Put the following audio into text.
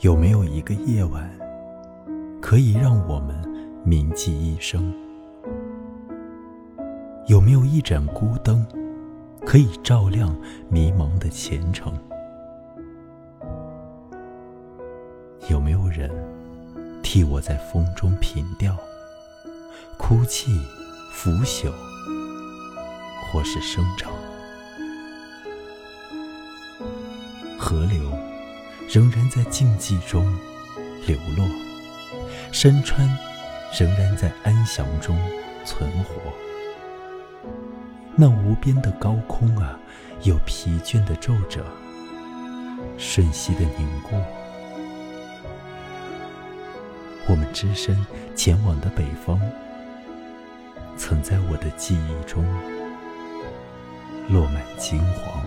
有没有一个夜晚，可以让我们铭记一生？有没有一盏孤灯，可以照亮迷茫的前程？有没有人替我在风中凭吊，哭泣、腐朽，或是生长？河流仍然在静寂中流落，山川仍然在安详中存活。那无边的高空啊，有疲倦的皱褶，瞬息的凝固。我们只身前往的北方，曾在我的记忆中落满金黄。